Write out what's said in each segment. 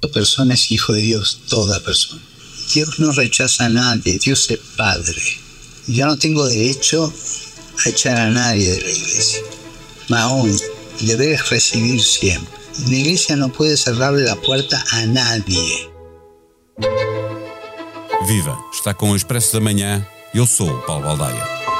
Toda persona es hijo de Dios, toda persona. Dios no rechaza a nadie, Dios es Padre. Yo no tengo derecho a echar a nadie de la iglesia. Mahón, debes recibir siempre. La iglesia no puede cerrarle la puerta a nadie. Viva! Está com o Expresso da Manhã. Eu sou Paulo Baldaia.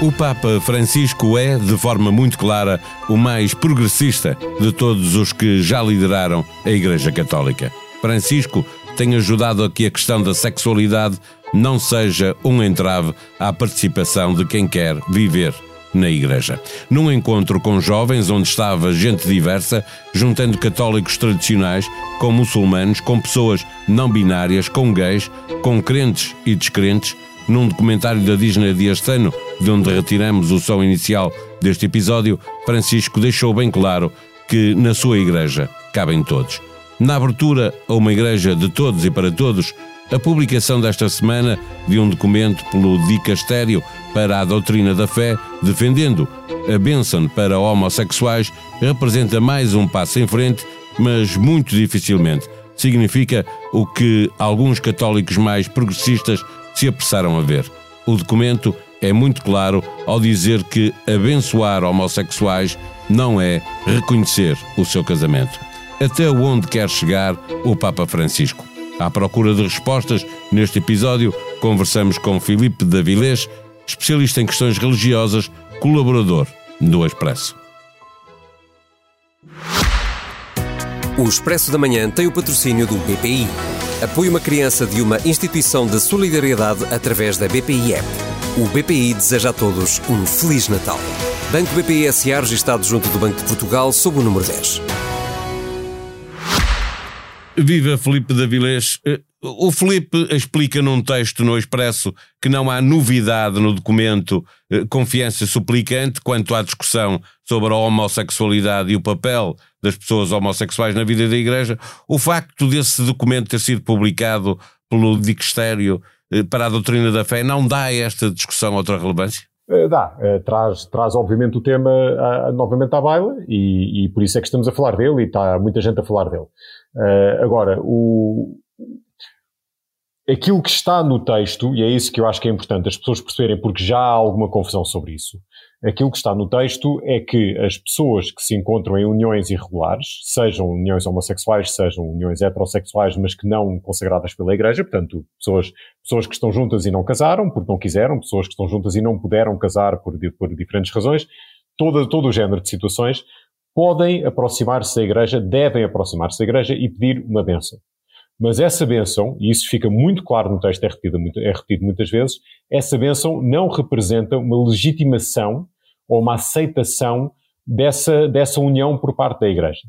O Papa Francisco é, de forma muito clara, o mais progressista de todos os que já lideraram a Igreja Católica. Francisco tem ajudado a que a questão da sexualidade não seja um entrave à participação de quem quer viver na Igreja. Num encontro com jovens onde estava gente diversa, juntando católicos tradicionais com muçulmanos, com pessoas não binárias, com gays, com crentes e descrentes, num documentário da Disney deste ano, de onde retiramos o som inicial deste episódio, Francisco deixou bem claro que na sua igreja cabem todos. Na abertura a uma igreja de todos e para todos, a publicação desta semana de um documento pelo Dicastério para a Doutrina da Fé, defendendo a bênção para homossexuais, representa mais um passo em frente, mas muito dificilmente significa o que alguns católicos mais progressistas se apressaram a ver. O documento é muito claro ao dizer que abençoar homossexuais não é reconhecer o seu casamento. Até onde quer chegar o Papa Francisco? À procura de respostas, neste episódio conversamos com Filipe Davilés, especialista em questões religiosas, colaborador do Expresso. O Expresso da Manhã tem o patrocínio do BPI. Apoie uma criança de uma instituição de solidariedade através da BPI App. O BPI deseja a todos um Feliz Natal. Banco BPI SA registado junto do Banco de Portugal sob o número 10. Viva Felipe Davilés. Eh, o Felipe explica num texto no Expresso que não há novidade no documento eh, Confiança Suplicante quanto à discussão sobre a homossexualidade e o papel das pessoas homossexuais na vida da Igreja. O facto desse documento ter sido publicado pelo Dicastério eh, para a doutrina da fé não dá a esta discussão outra relevância? Dá, traz, traz obviamente o tema novamente à baila e, e, por isso é que estamos a falar dele e está muita gente a falar dele. Uh, agora, o, aquilo que está no texto, e é isso que eu acho que é importante as pessoas perceberem, porque já há alguma confusão sobre isso, aquilo que está no texto é que as pessoas que se encontram em uniões irregulares, sejam uniões homossexuais, sejam uniões heterossexuais, mas que não consagradas pela Igreja, portanto, pessoas, pessoas que estão juntas e não casaram porque não quiseram, pessoas que estão juntas e não puderam casar por, por diferentes razões, todo, todo o género de situações, podem aproximar-se da igreja, devem aproximar-se da igreja e pedir uma bênção. Mas essa bênção, e isso fica muito claro no texto, é repetido, é repetido muitas vezes, essa bênção não representa uma legitimação ou uma aceitação dessa, dessa união por parte da igreja.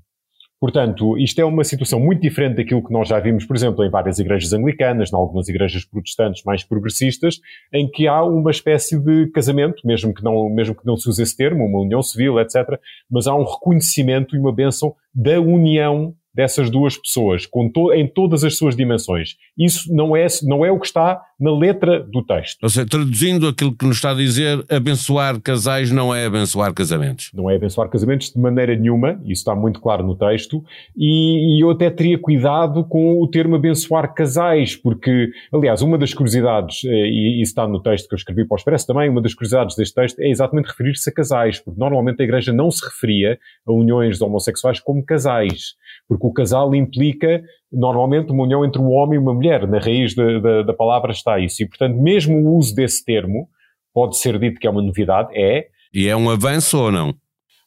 Portanto, isto é uma situação muito diferente daquilo que nós já vimos, por exemplo, em várias igrejas anglicanas, em algumas igrejas protestantes mais progressistas, em que há uma espécie de casamento, mesmo que não, mesmo que não se use esse termo, uma união civil, etc., mas há um reconhecimento e uma bênção da união dessas duas pessoas, to em todas as suas dimensões. Isso não é, não é o que está na letra do texto. Ou seja, traduzindo aquilo que nos está a dizer, abençoar casais não é abençoar casamentos. Não é abençoar casamentos de maneira nenhuma, isso está muito claro no texto, e, e eu até teria cuidado com o termo abençoar casais, porque, aliás, uma das curiosidades, eh, e isso está no texto que eu escrevi para o Expresso também, uma das curiosidades deste texto é exatamente referir-se a casais, porque normalmente a Igreja não se referia a uniões homossexuais como casais porque o casal implica normalmente uma união entre um homem e uma mulher. Na raiz da, da, da palavra está isso. E, portanto, mesmo o uso desse termo pode ser dito que é uma novidade, é. E é um avanço ou não?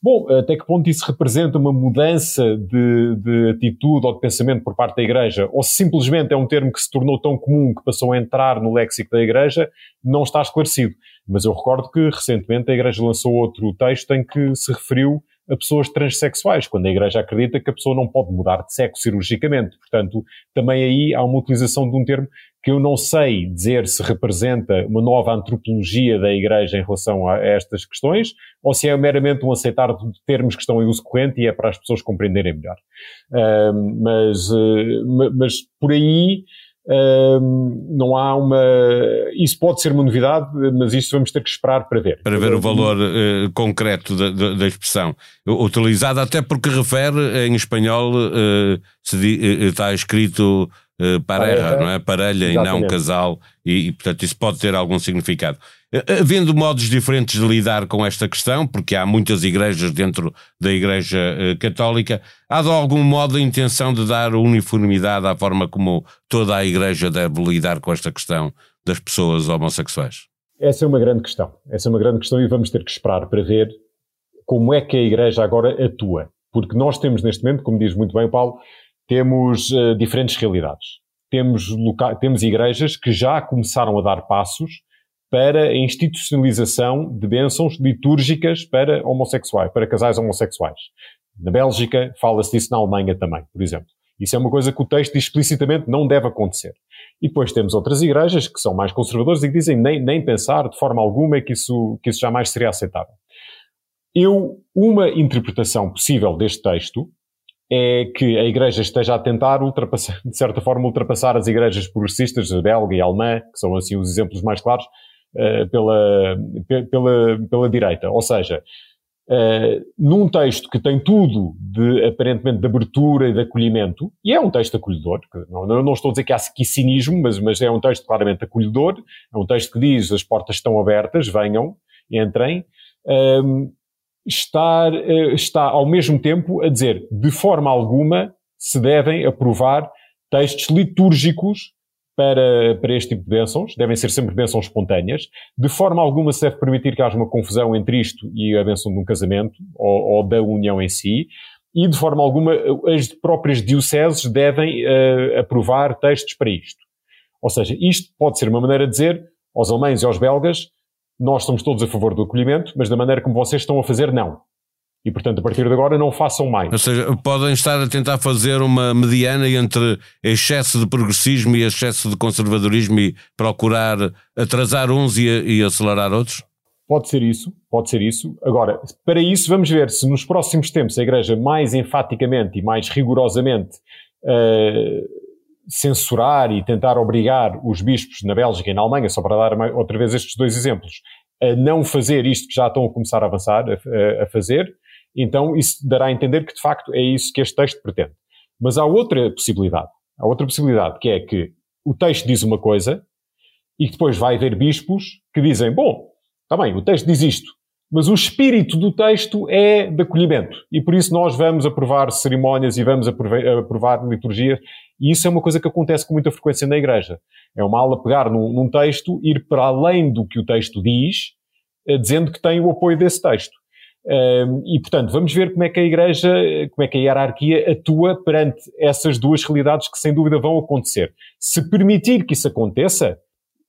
Bom, até que ponto isso representa uma mudança de, de, atitude ou de pensamento por parte da Igreja, ou simplesmente é um termo que se tornou tão comum que passou a entrar no léxico da Igreja, não está esclarecido. Mas eu recordo que recentemente a Igreja lançou outro texto em que se referiu a pessoas transexuais, quando a Igreja acredita que a pessoa não pode mudar de sexo cirurgicamente. Portanto, também aí há uma utilização de um termo que eu não sei dizer se representa uma nova antropologia da Igreja em relação a estas questões, ou se é meramente um aceitar de termos que estão em uso corrente e é para as pessoas compreenderem melhor. Uh, mas, uh, mas por aí não há uma. Isso pode ser uma novidade, mas isto vamos ter que esperar para ver. Para ver o valor uh, concreto da, da, da, expressão utilizada, até porque refere em espanhol, uh, se di, uh, está escrito pareja, não é? Parelha Exatamente. e não casal, e, e portanto isso pode ter algum significado. Havendo modos diferentes de lidar com esta questão, porque há muitas igrejas dentro da Igreja eh, Católica, há de algum modo a intenção de dar uniformidade à forma como toda a Igreja deve lidar com esta questão das pessoas homossexuais? Essa é uma grande questão. Essa é uma grande questão e vamos ter que esperar para ver como é que a Igreja agora atua. Porque nós temos neste momento, como diz muito bem o Paulo, temos uh, diferentes realidades. Temos, temos igrejas que já começaram a dar passos para a institucionalização de bênçãos litúrgicas para homossexuais, para casais homossexuais. Na Bélgica fala-se disso na Alemanha também, por exemplo. Isso é uma coisa que o texto explicitamente não deve acontecer. E depois temos outras igrejas que são mais conservadoras e que dizem nem, nem pensar de forma alguma que isso, que isso jamais seria aceitável. Eu, uma interpretação possível deste texto é que a Igreja esteja a tentar ultrapassar, de certa forma, ultrapassar as igrejas progressistas, a belga e alemã, que são assim os exemplos mais claros, pela, pela, pela direita. Ou seja, uh, num texto que tem tudo de, aparentemente, de abertura e de acolhimento, e é um texto acolhedor, não, não estou a dizer que há aqui cinismo, mas, mas é um texto claramente acolhedor, é um texto que diz as portas estão abertas, venham, entrem, um, está, uh, está ao mesmo tempo a dizer, de forma alguma, se devem aprovar textos litúrgicos para, para este tipo de bênçãos, devem ser sempre bênçãos espontâneas. De forma alguma se deve permitir que haja uma confusão entre isto e a bênção de um casamento, ou, ou da união em si, e de forma alguma as próprias dioceses devem uh, aprovar textos para isto. Ou seja, isto pode ser uma maneira de dizer aos alemães e aos belgas, nós estamos todos a favor do acolhimento, mas da maneira como vocês estão a fazer, não. E, portanto, a partir de agora não façam mais. Ou seja, podem estar a tentar fazer uma mediana entre excesso de progressismo e excesso de conservadorismo e procurar atrasar uns e, e acelerar outros? Pode ser isso, pode ser isso. Agora, para isso, vamos ver se nos próximos tempos a Igreja mais enfaticamente e mais rigorosamente uh, censurar e tentar obrigar os bispos na Bélgica e na Alemanha, só para dar outra vez estes dois exemplos, a não fazer isto que já estão a começar a avançar a, a, a fazer, então isso dará a entender que de facto é isso que este texto pretende. Mas há outra possibilidade. Há outra possibilidade, que é que o texto diz uma coisa e que depois vai haver bispos que dizem, bom, está bem, o texto diz isto, mas o espírito do texto é de acolhimento. E por isso nós vamos aprovar cerimónias e vamos aprovar liturgias. E isso é uma coisa que acontece com muita frequência na igreja. É uma aula pegar num, num texto, ir para além do que o texto diz, eh, dizendo que tem o apoio desse texto e, portanto, vamos ver como é que a Igreja, como é que a hierarquia atua perante essas duas realidades que, sem dúvida, vão acontecer. Se permitir que isso aconteça,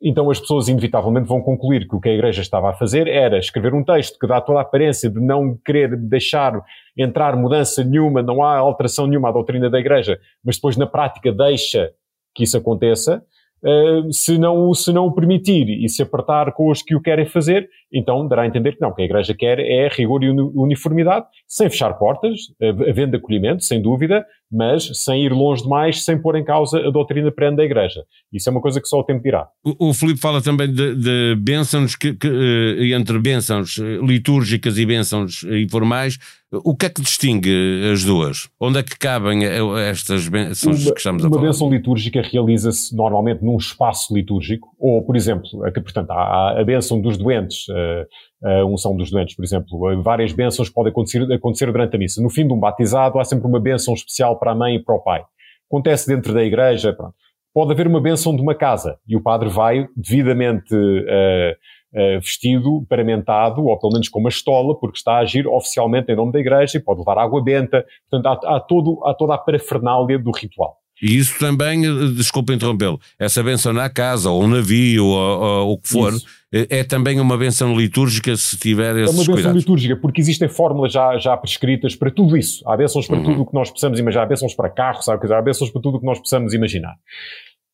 então as pessoas inevitavelmente vão concluir que o que a Igreja estava a fazer era escrever um texto que dá toda a aparência de não querer deixar entrar mudança nenhuma, não há alteração nenhuma à doutrina da Igreja, mas depois na prática deixa que isso aconteça. Uh, se, não, se não o permitir e se apertar com os que o querem fazer, então dará a entender que não, que a Igreja quer é rigor e uniformidade, sem fechar portas, havendo acolhimento, sem dúvida, mas sem ir longe demais, sem pôr em causa a doutrina perene da Igreja. Isso é uma coisa que só o tempo dirá. O, o Filipe fala também de, de bênçãos, que, que, eh, entre bênçãos litúrgicas e bênçãos informais, o que é que distingue as duas? Onde é que cabem estas bênçãos uma, que estamos a falar? Uma bênção litúrgica realiza-se normalmente num espaço litúrgico, ou, por exemplo, portanto, há a bênção dos doentes, a unção dos doentes, por exemplo. Várias bênçãos podem acontecer, acontecer durante a missa. No fim de um batizado, há sempre uma bênção especial para a mãe e para o pai. Acontece dentro da igreja, pronto. Pode haver uma bênção de uma casa e o padre vai devidamente uh, uh, vestido, paramentado, ou pelo menos com uma estola, porque está a agir oficialmente em nome da igreja e pode levar água benta. Portanto, há, há, todo, há toda a parafernália do ritual. E isso também, eh, desculpa interrompê-lo, essa benção na casa, ou um navio, ou, ou, o que for, é, é, também uma benção litúrgica se tiver esses É uma benção litúrgica, porque existem fórmulas já, já prescritas para tudo isso. Há bênçãos para uhum. tudo o que nós possamos imaginar, há bênçãos para carros, há bênçãos para tudo o que nós possamos imaginar.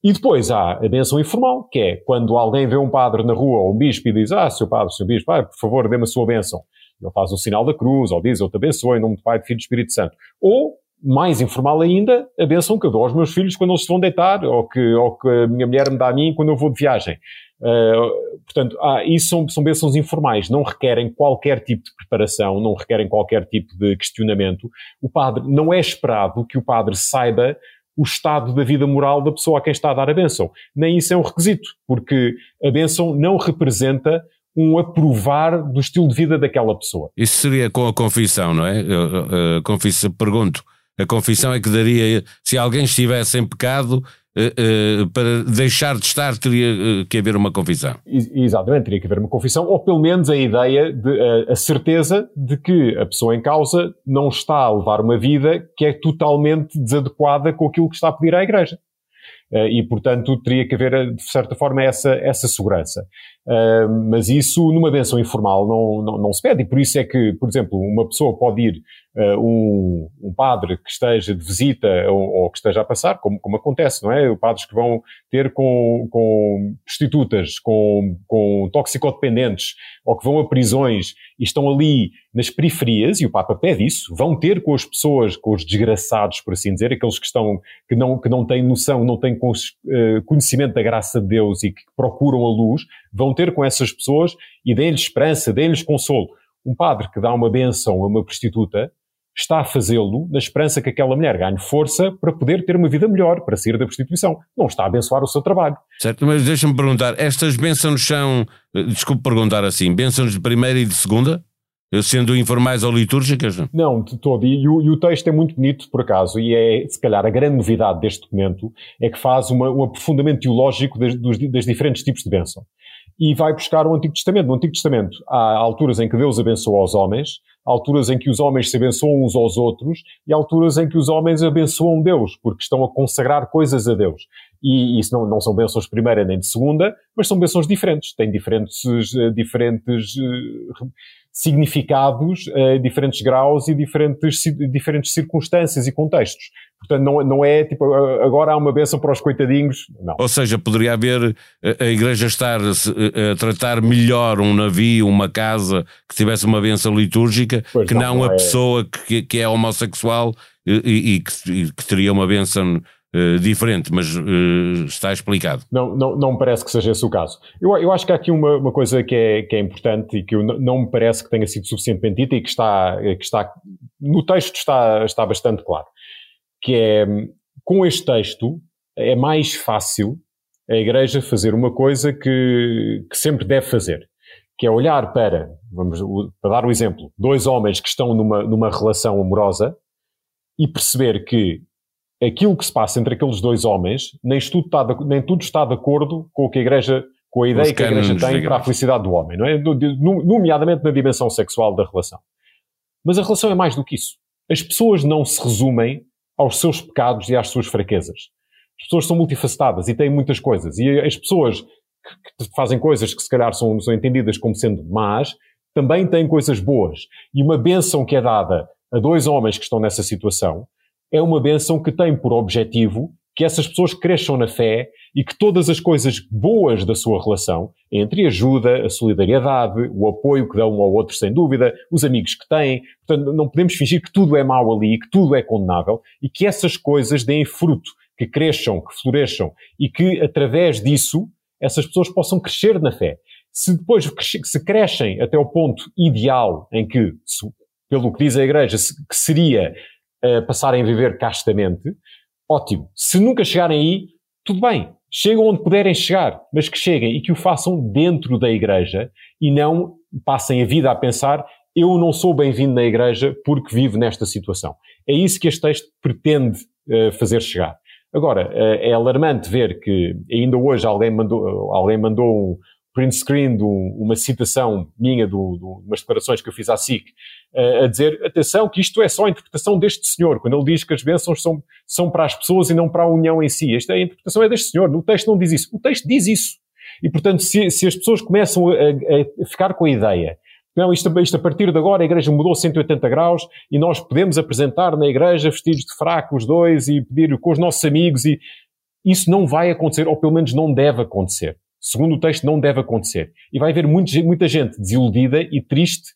E depois há a benção informal, que é quando alguém vê um padre na rua ou um bispo e diz, ah, seu padre, seu bispo, ah, por favor, dê-me a sua benção. Ele faz o sinal da cruz, ou diz, eu te abençoo em nome do Pai, do Filho e do Espírito Santo. Ou mais informal ainda, a benção que eu dou aos meus filhos quando eles se vão deitar, ou que, ou que a minha mulher me dá a mim quando eu vou de viagem. Uh, portanto, ah, isso são, são bênçãos informais, não requerem qualquer tipo de preparação, não requerem qualquer tipo de questionamento. O padre, não é esperado que o padre saiba o estado da vida moral da pessoa a quem está a dar a bênção. Nem isso é um requisito, porque a bênção não representa um aprovar do estilo de vida daquela pessoa. Isso seria com a confissão, não é? A, confissão, pergunto, a confissão é que daria, se alguém estivesse em pecado, eh, eh, para deixar de estar teria eh, que haver uma confissão. Exatamente, teria que haver uma confissão, ou pelo menos a ideia, de, a, certeza de que a pessoa em causa não está a levar uma vida que é totalmente desadequada com aquilo que está a pedir à Igreja. e, portanto, teria que haver, de certa forma, essa, essa segurança. Uh, mas isso, numa benção informal, não, não, não, se pede. E por isso é que, por exemplo, uma pessoa pode ir, uh, um, um, padre que esteja de visita ou, ou, que esteja a passar, como, como acontece, não é? Padres que vão ter com, com prostitutas, com, com toxicodependentes, ou que vão a prisões e estão ali nas periferias, e o Papa pede isso, vão ter com as pessoas, com os desgraçados, por assim dizer, aqueles que estão, que não, que não têm noção, não têm uh, conhecimento da graça de Deus e que procuram a luz, vão ter com essas pessoas e deem-lhes esperança, deem-lhes consolo. Um padre que dá uma benção a uma prostituta está a fazê-lo na esperança que aquela mulher ganhe força para poder ter uma vida melhor, para sair da prostituição. Não está a abençoar o seu trabalho. Certo, mas deixa-me perguntar, estas bênçãos são, eh, desculpe perguntar assim, bênçãos de primeira e de segunda? Sendo informais ou litúrgicas? Não, de todo. E, o, e, o, texto é muito bonito, por acaso, e é, se calhar, a grande novidade deste documento é que faz uma, um aprofundamento teológico das, dos, das diferentes tipos de bênção e vai buscar o Antigo Testamento. No Antigo Testamento há alturas em que Deus abençoa os homens, há alturas em que os homens se abençoam uns aos outros e há alturas em que os homens abençoam Deus, porque estão a consagrar coisas a Deus. E isso não, não são bênçãos de primeira nem de segunda, mas são bênçãos diferentes, têm diferentes, eh, diferentes uh, significados, uh, diferentes graus e diferentes, diferentes circunstâncias e contextos. Portanto, não, não é tipo, agora há uma benção para os coitadinhos, não. Ou seja, poderia haver a, a Igreja estar a, a, tratar melhor um navio, uma casa que tivesse uma benção litúrgica, pois que não, não a é... pessoa que, que é homossexual e, e, que, e que teria uma benção Uh, diferente, mas uh, está explicado. Não, não, não me parece que seja esse o caso. Eu, eu acho que há aqui uma, uma coisa que é, que é importante e que eu, não me parece que tenha sido suficientemente dita e que está, que está no texto está, está bastante claro que é, com este texto, é mais fácil a Igreja fazer uma coisa que, que sempre deve fazer, que é olhar para, vamos para dar o um exemplo, dois homens que estão numa, numa relação amorosa e perceber que aquilo que se passa entre aqueles dois homens, nem tudo está de, nem tudo está de acordo com o que a Igreja, com a ideia que a Igreja tem para a felicidade do homem, não é? Nomeadamente na dimensão sexual da relação. Mas a relação é mais do que isso. As pessoas não se resumem aos seus pecados e às suas fraquezas. As pessoas são multifacetadas e têm muitas coisas. E as pessoas que, fazem coisas que se calhar são, são entendidas como sendo más, também têm coisas boas. E uma bênção que é dada a dois homens que estão nessa situação é uma bênção que tem por objetivo que essas pessoas cresçam na fé e que todas as coisas boas da sua relação, entre ajuda, a solidariedade, o apoio que dão um ao outro, sem dúvida, os amigos que têm, portanto, não podemos fingir que tudo é mau ali, que tudo é condenável e que essas coisas deem fruto, que cresçam, que floresçam e que, através disso, essas pessoas possam crescer na fé. Se depois se crescem até o ponto ideal em que, pelo que diz a Igreja, que seria uh, passarem a viver castamente, ótimo. Se nunca chegarem aí, tudo bem. Chegam onde puderem chegar, mas que cheguem e que o façam dentro da igreja e não passem a vida a pensar eu não sou bem-vindo na igreja porque vivo nesta situação. É isso que este texto pretende uh, fazer chegar. Agora, uh, é alarmante ver que ainda hoje alguém mandou, alguém mandou um, print screen de uma citação minha, de umas declarações que eu fiz à SIC, uh, a dizer, atenção, que isto é só a interpretação deste senhor, quando ele diz que as bênçãos são, são para as pessoas e não para a união em si. Esta é a interpretação é deste senhor, no texto não diz isso. O texto diz isso. E, portanto, se, se as pessoas começam a, a, ficar com a ideia não, isto, isto, a partir de agora a igreja mudou 180 graus e nós podemos apresentar na igreja vestidos de fraco os dois e pedir com os nossos amigos e isso não vai acontecer, ou pelo menos não deve acontecer segundo o texto, não deve acontecer. E vai haver muita gente desiludida e triste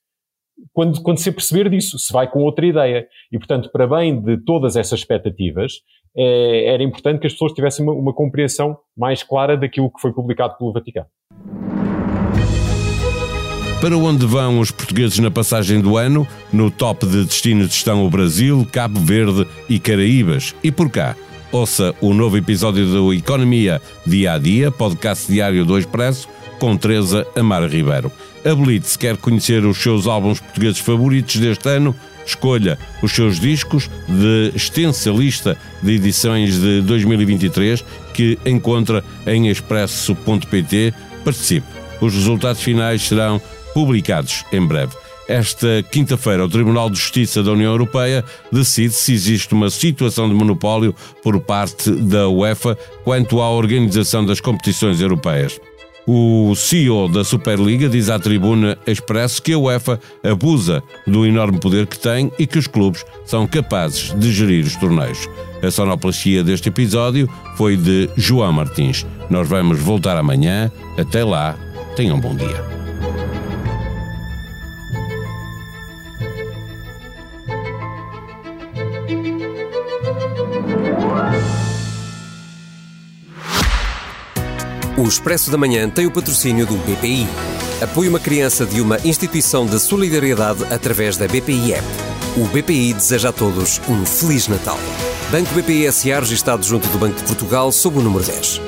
quando, quando se perceber disso, se vai com outra ideia. E, portanto, para bem de todas essas expectativas, é, era importante que as pessoas tivessem uma, uma compreensão mais clara daquilo que foi publicado pelo Vaticano. Para onde vão os portugueses na passagem do ano? No top de destinos estão o Brasil, Cabo Verde e Caraíbas. E por cá? Ouça o novo episódio do Economia Dia a Dia, podcast diário do Expresso, com Teresa Amara Ribeiro. Habilite-se quer conhecer os seus álbuns portugueses favoritos deste ano, escolha os seus discos de extensa lista de edições de 2023 que encontra em expresso.pt. Participe. Os resultados finais serão publicados em breve. Esta quinta-feira, o Tribunal de Justiça da União Europeia decide se existe uma situação de monopólio por parte da UEFA quanto à organização das competições europeias. O CEO da Superliga diz à tribuna Expresso que a UEFA abusa do enorme poder que tem e que os clubes são capazes de gerir os torneios. A sonoplastia deste episódio foi de João Martins. Nós vamos voltar amanhã. Até lá, tenham um bom dia. O Expresso da Manhã tem o patrocínio do BPI. Apoie uma criança de uma instituição de solidariedade através da BPI App. O BPI deseja a todos um Feliz Natal. Banco BPI SA registado junto do Banco de Portugal sob o número 10.